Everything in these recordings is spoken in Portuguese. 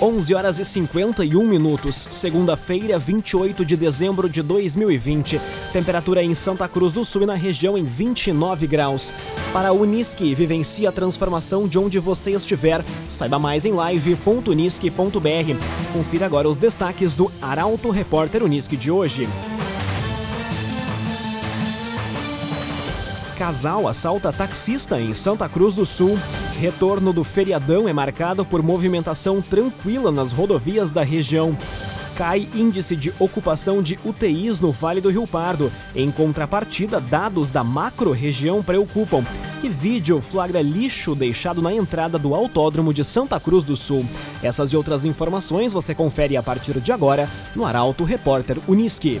11 horas e 51 minutos, segunda-feira, 28 de dezembro de 2020. Temperatura em Santa Cruz do Sul e na região em 29 graus. Para a Unisque, vivencie a transformação de onde você estiver. Saiba mais em live.unisque.br. Confira agora os destaques do Arauto Repórter Unisque de hoje. Casal assalta taxista em Santa Cruz do Sul. Retorno do feriadão é marcado por movimentação tranquila nas rodovias da região. Cai índice de ocupação de UTIs no Vale do Rio Pardo. Em contrapartida, dados da macro-região preocupam. E vídeo flagra lixo deixado na entrada do Autódromo de Santa Cruz do Sul. Essas e outras informações você confere a partir de agora no Arauto Repórter Uniski.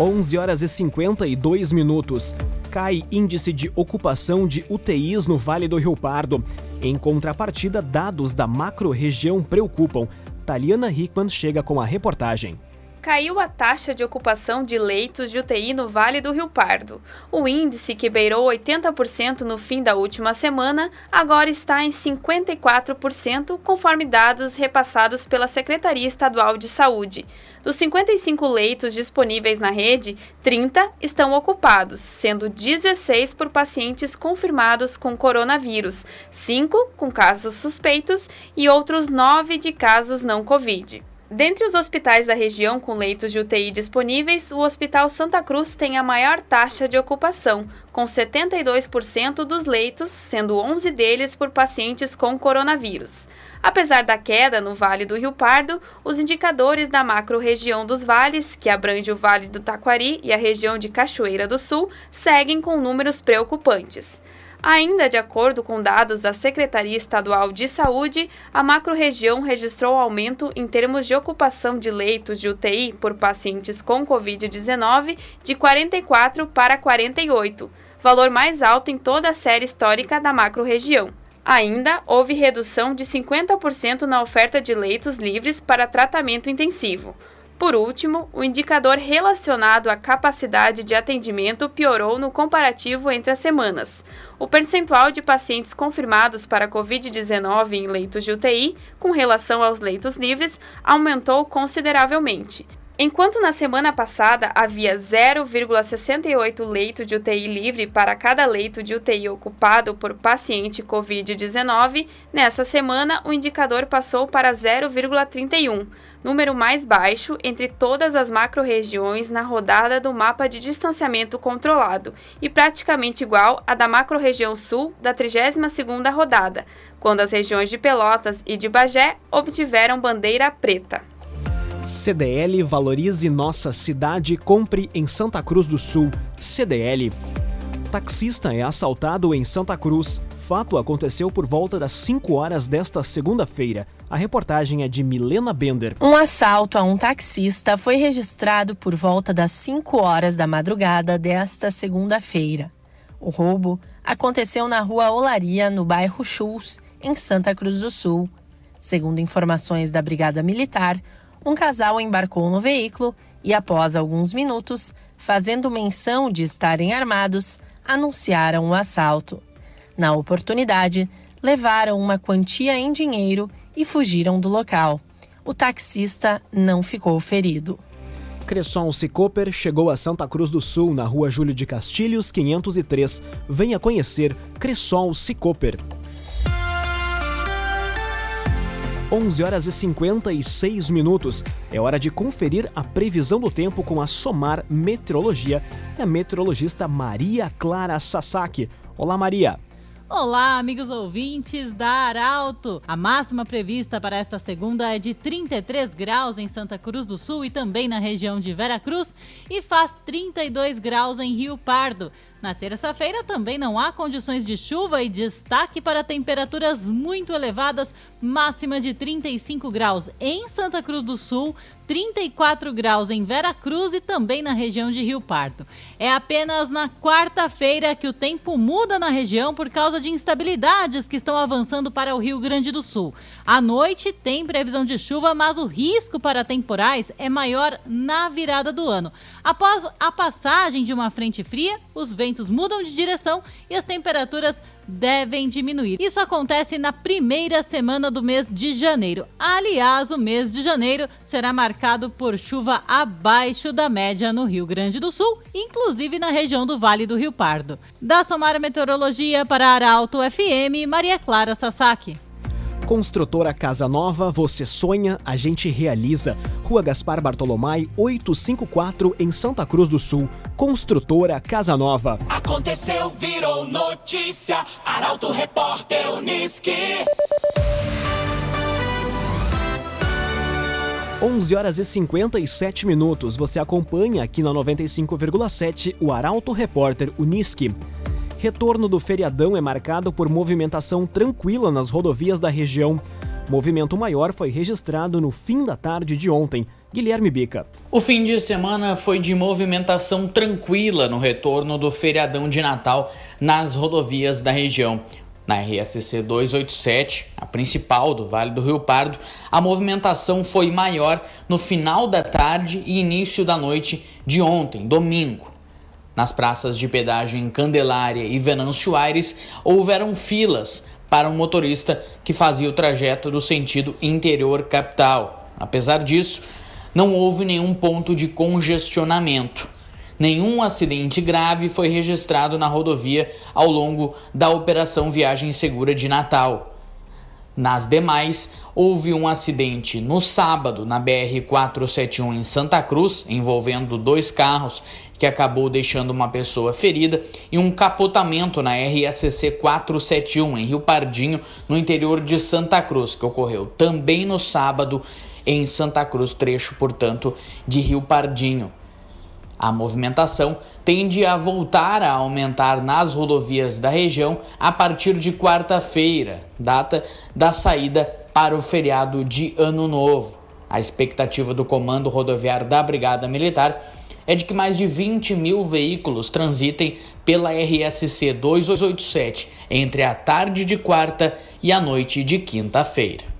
11 horas e 52 minutos. Cai índice de ocupação de UTIs no Vale do Rio Pardo. Em contrapartida, dados da macro-região preocupam. Taliana Hickman chega com a reportagem caiu a taxa de ocupação de leitos de UTI no Vale do Rio Pardo. O índice, que beirou 80% no fim da última semana, agora está em 54%, conforme dados repassados pela Secretaria Estadual de Saúde. Dos 55 leitos disponíveis na rede, 30 estão ocupados, sendo 16 por pacientes confirmados com coronavírus, 5 com casos suspeitos e outros 9 de casos não Covid. Dentre os hospitais da região com leitos de UTI disponíveis, o Hospital Santa Cruz tem a maior taxa de ocupação, com 72% dos leitos, sendo 11 deles por pacientes com coronavírus. Apesar da queda no Vale do Rio Pardo, os indicadores da macro-região dos vales, que abrange o Vale do Taquari e a região de Cachoeira do Sul, seguem com números preocupantes. Ainda de acordo com dados da Secretaria Estadual de Saúde, a macro-região registrou aumento em termos de ocupação de leitos de UTI por pacientes com Covid-19 de 44 para 48, valor mais alto em toda a série histórica da macro-região. Ainda houve redução de 50% na oferta de leitos livres para tratamento intensivo. Por último, o indicador relacionado à capacidade de atendimento piorou no comparativo entre as semanas. O percentual de pacientes confirmados para Covid-19 em leitos de UTI, com relação aos leitos livres, aumentou consideravelmente. Enquanto na semana passada havia 0,68 leito de UTI livre para cada leito de UTI ocupado por paciente Covid-19, nessa semana o indicador passou para 0,31 número mais baixo entre todas as macro-regiões na rodada do mapa de distanciamento controlado e praticamente igual à da macro-região sul da 32ª rodada, quando as regiões de Pelotas e de Bagé obtiveram bandeira preta. CDL valorize nossa cidade, compre em Santa Cruz do Sul. CDL. Taxista é assaltado em Santa Cruz. Fato aconteceu por volta das 5 horas desta segunda-feira. A reportagem é de Milena Bender. Um assalto a um taxista foi registrado por volta das 5 horas da madrugada desta segunda-feira. O roubo aconteceu na rua Olaria, no bairro Chus, em Santa Cruz do Sul. Segundo informações da Brigada Militar, um casal embarcou no veículo e, após alguns minutos, fazendo menção de estarem armados, anunciaram o assalto. Na oportunidade, levaram uma quantia em dinheiro e fugiram do local. O taxista não ficou ferido. Cresson Cicoper chegou a Santa Cruz do Sul, na rua Júlio de Castilhos, 503. Venha conhecer Cresson Cicoper. 11 horas e 56 minutos. É hora de conferir a previsão do tempo com a Somar Meteorologia e a meteorologista Maria Clara Sasaki. Olá, Maria. Olá, amigos ouvintes da Arauto. A máxima prevista para esta segunda é de 33 graus em Santa Cruz do Sul e também na região de Vera Cruz e faz 32 graus em Rio Pardo. Na terça-feira também não há condições de chuva e destaque para temperaturas muito elevadas, máxima de 35 graus em Santa Cruz do Sul, 34 graus em Vera Cruz e também na região de Rio Pardo. É apenas na quarta-feira que o tempo muda na região por causa de instabilidades que estão avançando para o Rio Grande do Sul. À noite tem previsão de chuva, mas o risco para temporais é maior na virada do ano. Após a passagem de uma frente fria, os ventos mudam de direção e as temperaturas devem diminuir. Isso acontece na primeira semana do mês de janeiro. Aliás, o mês de janeiro será marcado por chuva abaixo da média no Rio Grande do Sul, inclusive na região do Vale do Rio Pardo. Da Somara Meteorologia para Arauto FM, Maria Clara Sasaki. Construtora Casa Nova, você sonha, a gente realiza. Rua Gaspar Bartolomai, 854, em Santa Cruz do Sul. Construtora Casa Nova. Aconteceu, virou notícia. Arauto Repórter Uniski. 11 horas e 57 minutos. Você acompanha aqui na 95,7 o Arauto Repórter Uniski. Retorno do feriadão é marcado por movimentação tranquila nas rodovias da região. Movimento maior foi registrado no fim da tarde de ontem. Guilherme Bica. O fim de semana foi de movimentação tranquila no retorno do feriadão de Natal nas rodovias da região. Na RSC 287, a principal do Vale do Rio Pardo, a movimentação foi maior no final da tarde e início da noite de ontem, domingo. Nas praças de pedágio em Candelária e Venâncio Aires, houveram filas para um motorista que fazia o trajeto do sentido interior capital. Apesar disso, não houve nenhum ponto de congestionamento. Nenhum acidente grave foi registrado na rodovia ao longo da Operação Viagem Segura de Natal. Nas demais, houve um acidente no sábado na BR-471 em Santa Cruz, envolvendo dois carros, que acabou deixando uma pessoa ferida, e um capotamento na RSC 471 em Rio Pardinho, no interior de Santa Cruz, que ocorreu também no sábado em Santa Cruz, trecho, portanto, de Rio Pardinho. A movimentação tende a voltar a aumentar nas rodovias da região a partir de quarta-feira, data da saída para o feriado de Ano Novo. A expectativa do Comando Rodoviário da Brigada Militar é de que mais de 20 mil veículos transitem pela RSC 287 entre a tarde de quarta e a noite de quinta-feira.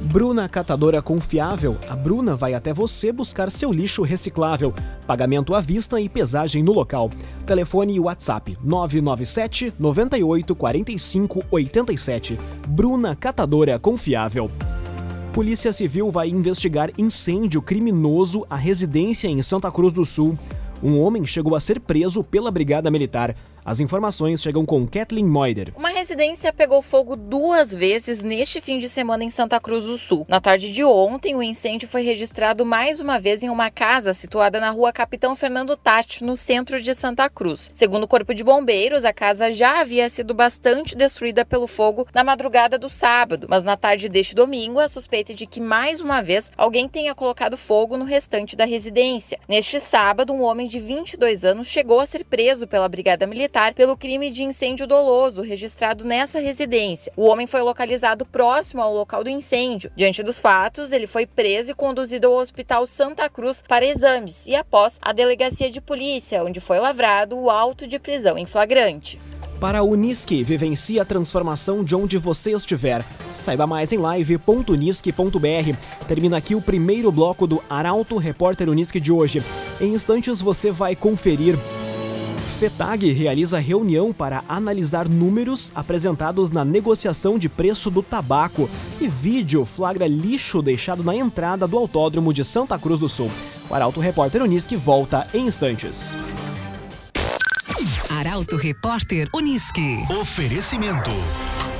Bruna Catadora Confiável, a Bruna vai até você buscar seu lixo reciclável. Pagamento à vista e pesagem no local. Telefone e WhatsApp 997 98 45 87. Bruna Catadora Confiável. Polícia Civil vai investigar incêndio criminoso à residência em Santa Cruz do Sul. Um homem chegou a ser preso pela Brigada Militar. As informações chegam com Kathleen Moider. Uma residência pegou fogo duas vezes neste fim de semana em Santa Cruz do Sul. Na tarde de ontem, o incêndio foi registrado mais uma vez em uma casa situada na rua Capitão Fernando Tati, no centro de Santa Cruz. Segundo o Corpo de Bombeiros, a casa já havia sido bastante destruída pelo fogo na madrugada do sábado, mas na tarde deste domingo, a suspeita de que mais uma vez alguém tenha colocado fogo no restante da residência. Neste sábado, um homem de 22 anos chegou a ser preso pela Brigada Militar militar pelo crime de incêndio doloso registrado nessa residência. O homem foi localizado próximo ao local do incêndio. Diante dos fatos, ele foi preso e conduzido ao Hospital Santa Cruz para exames e após a delegacia de polícia, onde foi lavrado o auto de prisão em flagrante. Para a Unisque, vivencie a transformação de onde você estiver. Saiba mais em live.unisque.br. Termina aqui o primeiro bloco do Arauto Repórter Unisque de hoje. Em instantes você vai conferir FETAG realiza reunião para analisar números apresentados na negociação de preço do tabaco e vídeo flagra lixo deixado na entrada do autódromo de Santa Cruz do Sul. O Arauto Repórter Unisque volta em instantes. Arauto Repórter Unisque. Oferecimento.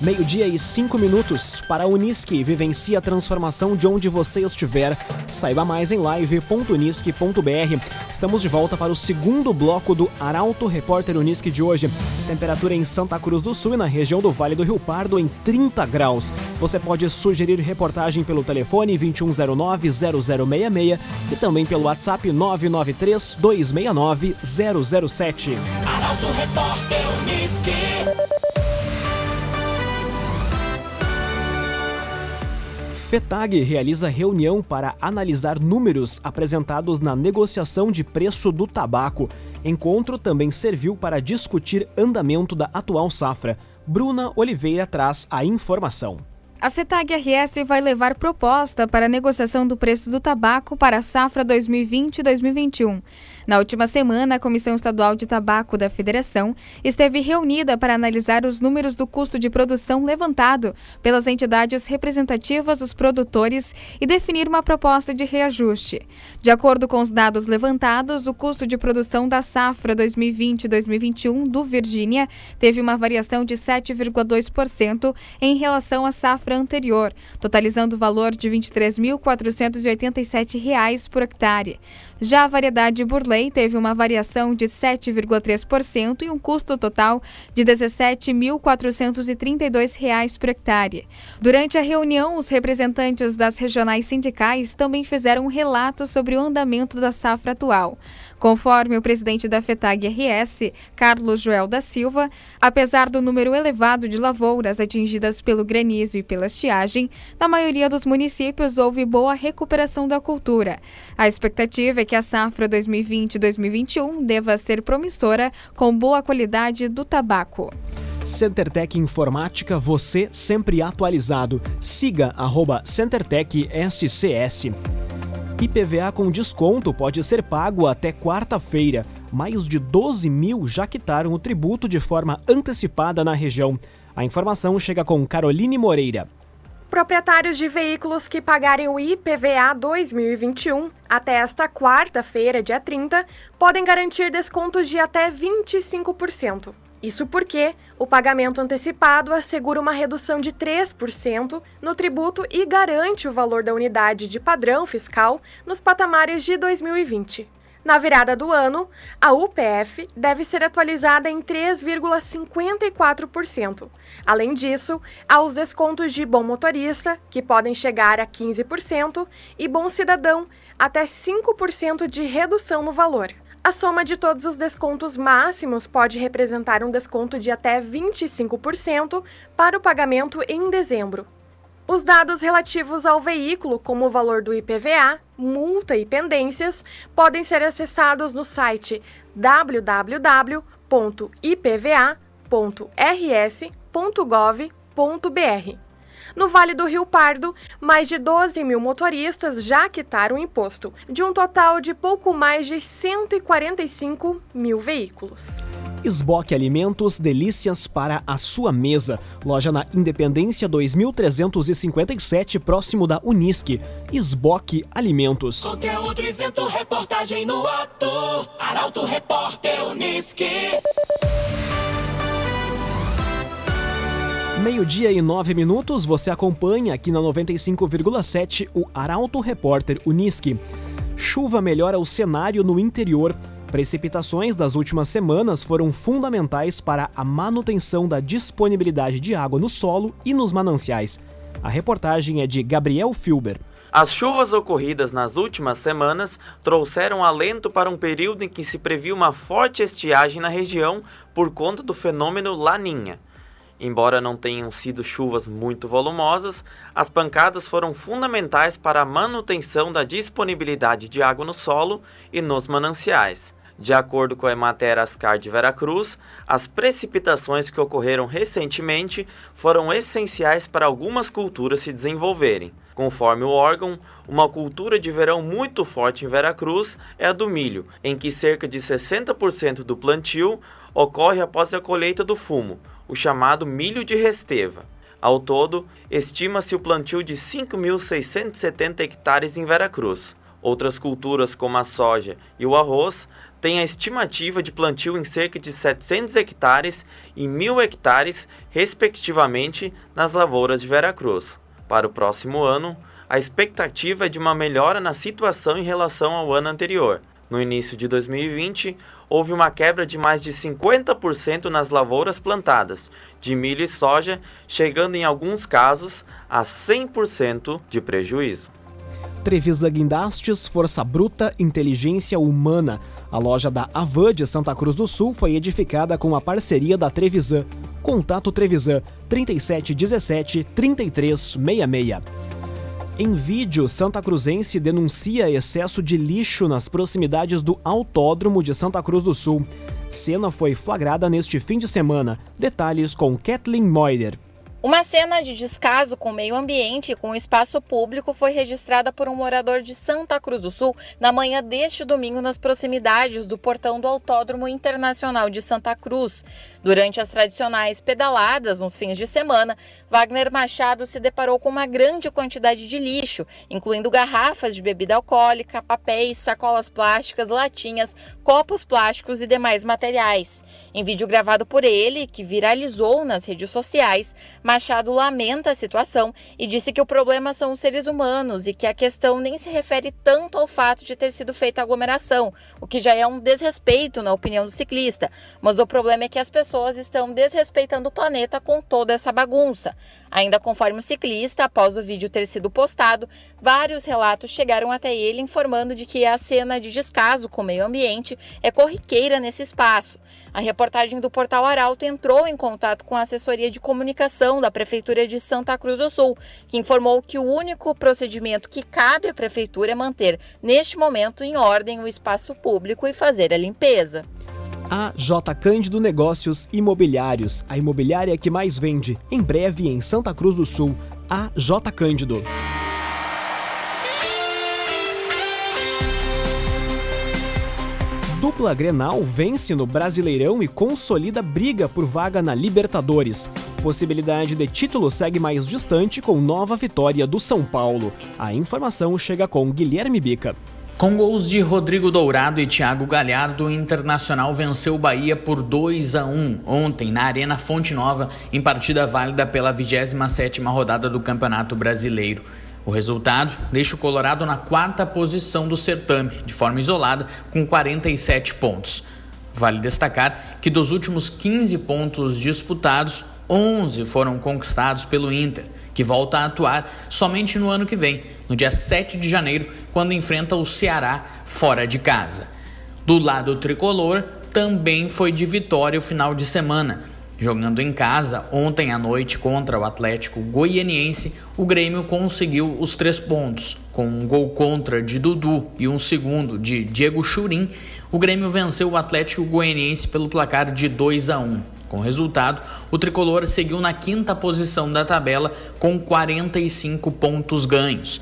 Meio-dia e cinco minutos para a Unisque. Vivencie a transformação de onde você estiver. Saiba mais em live.unisque.br. Estamos de volta para o segundo bloco do Arauto Repórter Unisque de hoje. Temperatura em Santa Cruz do Sul e na região do Vale do Rio Pardo em 30 graus. Você pode sugerir reportagem pelo telefone 2109-0066 e também pelo WhatsApp 993-269-007. Arauto Repórter Unisque. FETAG realiza reunião para analisar números apresentados na negociação de preço do tabaco. Encontro também serviu para discutir andamento da atual safra. Bruna Oliveira traz a informação. A FETAG RS vai levar proposta para a negociação do preço do tabaco para a safra 2020-2021. Na última semana, a Comissão Estadual de Tabaco da Federação esteve reunida para analisar os números do custo de produção levantado pelas entidades representativas dos produtores e definir uma proposta de reajuste. De acordo com os dados levantados, o custo de produção da safra 2020-2021 do Virgínia teve uma variação de 7,2% em relação à safra anterior, totalizando o valor de R$ 23.487 por hectare. Já a variedade Burley teve uma variação de 7,3% e um custo total de R$ 17.432 por hectare. Durante a reunião, os representantes das regionais sindicais também fizeram um relato sobre o andamento da safra atual. Conforme o presidente da FETAG RS, Carlos Joel da Silva, apesar do número elevado de lavouras atingidas pelo granizo e pela estiagem, na maioria dos municípios houve boa recuperação da cultura. A expectativa é que a safra 2020-2021 deva ser promissora, com boa qualidade do tabaco. CenterTech Informática, você sempre atualizado. Siga arroba CenterTech SCS. IPVA com desconto pode ser pago até quarta-feira. Mais de 12 mil já quitaram o tributo de forma antecipada na região. A informação chega com Caroline Moreira. Proprietários de veículos que pagarem o IPVA 2021 até esta quarta-feira, dia 30, podem garantir descontos de até 25%. Isso porque o pagamento antecipado assegura uma redução de 3% no tributo e garante o valor da unidade de padrão fiscal nos patamares de 2020. Na virada do ano, a UPF deve ser atualizada em 3,54%. Além disso, há os descontos de bom motorista, que podem chegar a 15%, e bom cidadão, até 5% de redução no valor. A soma de todos os descontos máximos pode representar um desconto de até 25% para o pagamento em dezembro. Os dados relativos ao veículo, como o valor do IPVA, multa e pendências, podem ser acessados no site www.ipva.rs.gov.br. No Vale do Rio Pardo, mais de 12 mil motoristas já quitaram o imposto, de um total de pouco mais de 145 mil veículos. Esboque Alimentos, delícias para a sua mesa. Loja na Independência 2357, próximo da Unisque. Esboque Alimentos. Conteúdo isento, reportagem no ato. Arauto Repórter Unisque. Meio-dia e nove minutos, você acompanha aqui na 95,7 o Arauto Repórter Unisque. Chuva melhora o cenário no interior. Precipitações das últimas semanas foram fundamentais para a manutenção da disponibilidade de água no solo e nos mananciais. A reportagem é de Gabriel Filber. As chuvas ocorridas nas últimas semanas trouxeram alento para um período em que se previa uma forte estiagem na região por conta do fenômeno Laninha. Embora não tenham sido chuvas muito volumosas, as pancadas foram fundamentais para a manutenção da disponibilidade de água no solo e nos mananciais. De acordo com a Emater Ascar de Veracruz, as precipitações que ocorreram recentemente foram essenciais para algumas culturas se desenvolverem. Conforme o órgão, uma cultura de verão muito forte em Veracruz é a do milho, em que cerca de 60% do plantio ocorre após a colheita do fumo, o chamado milho de resteva. Ao todo, estima-se o plantio de 5.670 hectares em Veracruz. Outras culturas, como a soja e o arroz, têm a estimativa de plantio em cerca de 700 hectares e 1.000 hectares, respectivamente, nas lavouras de Veracruz. Para o próximo ano, a expectativa é de uma melhora na situação em relação ao ano anterior. No início de 2020, houve uma quebra de mais de 50% nas lavouras plantadas de milho e soja, chegando em alguns casos a 100% de prejuízo. Trevisa Guindastes, Força Bruta, Inteligência Humana. A loja da Avan de Santa Cruz do Sul foi edificada com a parceria da Trevisan. Contato Trevisan 3717 3366. Em vídeo, Santa Cruzense denuncia excesso de lixo nas proximidades do Autódromo de Santa Cruz do Sul. Cena foi flagrada neste fim de semana. Detalhes com Kathleen Moider. Uma cena de descaso com o meio ambiente e com o espaço público foi registrada por um morador de Santa Cruz do Sul na manhã deste domingo nas proximidades do portão do Autódromo Internacional de Santa Cruz. Durante as tradicionais pedaladas nos fins de semana, Wagner Machado se deparou com uma grande quantidade de lixo, incluindo garrafas de bebida alcoólica, papéis, sacolas plásticas, latinhas, copos plásticos e demais materiais. Em vídeo gravado por ele, que viralizou nas redes sociais, Machado lamenta a situação e disse que o problema são os seres humanos e que a questão nem se refere tanto ao fato de ter sido feita aglomeração, o que já é um desrespeito na opinião do ciclista, mas o problema é que as pessoas pessoas estão desrespeitando o planeta com toda essa bagunça. Ainda conforme o ciclista, após o vídeo ter sido postado, vários relatos chegaram até ele informando de que a cena de descaso com o meio ambiente é corriqueira nesse espaço. A reportagem do Portal Arauto entrou em contato com a assessoria de comunicação da Prefeitura de Santa Cruz do Sul, que informou que o único procedimento que cabe à Prefeitura é manter, neste momento, em ordem o espaço público e fazer a limpeza. A J Cândido Negócios Imobiliários, a imobiliária que mais vende, em breve em Santa Cruz do Sul. A J Cândido. Dupla Grenal vence no Brasileirão e consolida briga por vaga na Libertadores. Possibilidade de título segue mais distante com nova vitória do São Paulo. A informação chega com Guilherme Bica. Com gols de Rodrigo Dourado e Thiago Galhardo, o Internacional venceu o Bahia por 2 a 1 ontem na Arena Fonte Nova, em partida válida pela 27ª rodada do Campeonato Brasileiro. O resultado deixa o Colorado na quarta posição do certame, de forma isolada, com 47 pontos. Vale destacar que dos últimos 15 pontos disputados, 11 foram conquistados pelo Inter, que volta a atuar somente no ano que vem, no dia 7 de janeiro, quando enfrenta o Ceará fora de casa. Do lado tricolor, também foi de vitória o final de semana. Jogando em casa ontem à noite contra o Atlético Goianiense, o Grêmio conseguiu os três pontos. Com um gol contra de Dudu e um segundo de Diego Churin, o Grêmio venceu o Atlético Goianiense pelo placar de 2 a 1. Com o resultado, o tricolor seguiu na quinta posição da tabela com 45 pontos ganhos.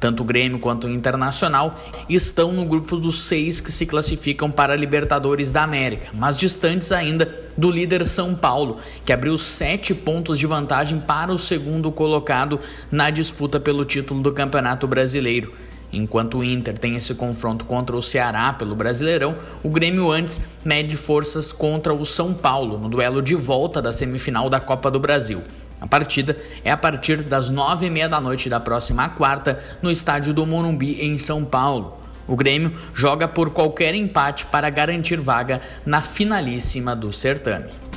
Tanto o Grêmio quanto o Internacional estão no grupo dos seis que se classificam para a Libertadores da América, mas distantes ainda do líder São Paulo, que abriu sete pontos de vantagem para o segundo colocado na disputa pelo título do Campeonato Brasileiro. Enquanto o Inter tem esse confronto contra o Ceará pelo Brasileirão, o Grêmio antes mede forças contra o São Paulo no duelo de volta da semifinal da Copa do Brasil. A partida é a partir das nove e meia da noite da próxima quarta no estádio do Morumbi em São Paulo. O Grêmio joga por qualquer empate para garantir vaga na finalíssima do certame.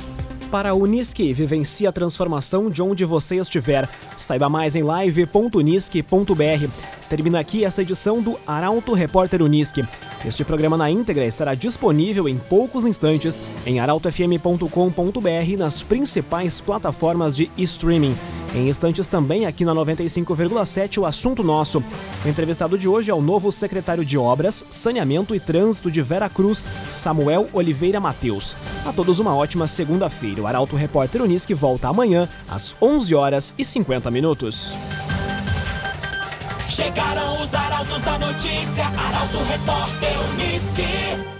Para a Unisque. Vivencie a transformação de onde você estiver. Saiba mais em live.unisque.br. Termina aqui esta edição do Arauto Repórter Unisque. Este programa na íntegra estará disponível em poucos instantes em arautofm.com.br nas principais plataformas de streaming. Em instantes também aqui na 95,7 o assunto nosso. O entrevistado de hoje é o novo secretário de Obras, Saneamento e Trânsito de Vera Cruz, Samuel Oliveira Mateus. A todos uma ótima segunda-feira. O Arauto Repórter Unisque volta amanhã às 11 horas e 50 minutos. Chegaram os arautos da notícia, Arauto Repórter Unisque.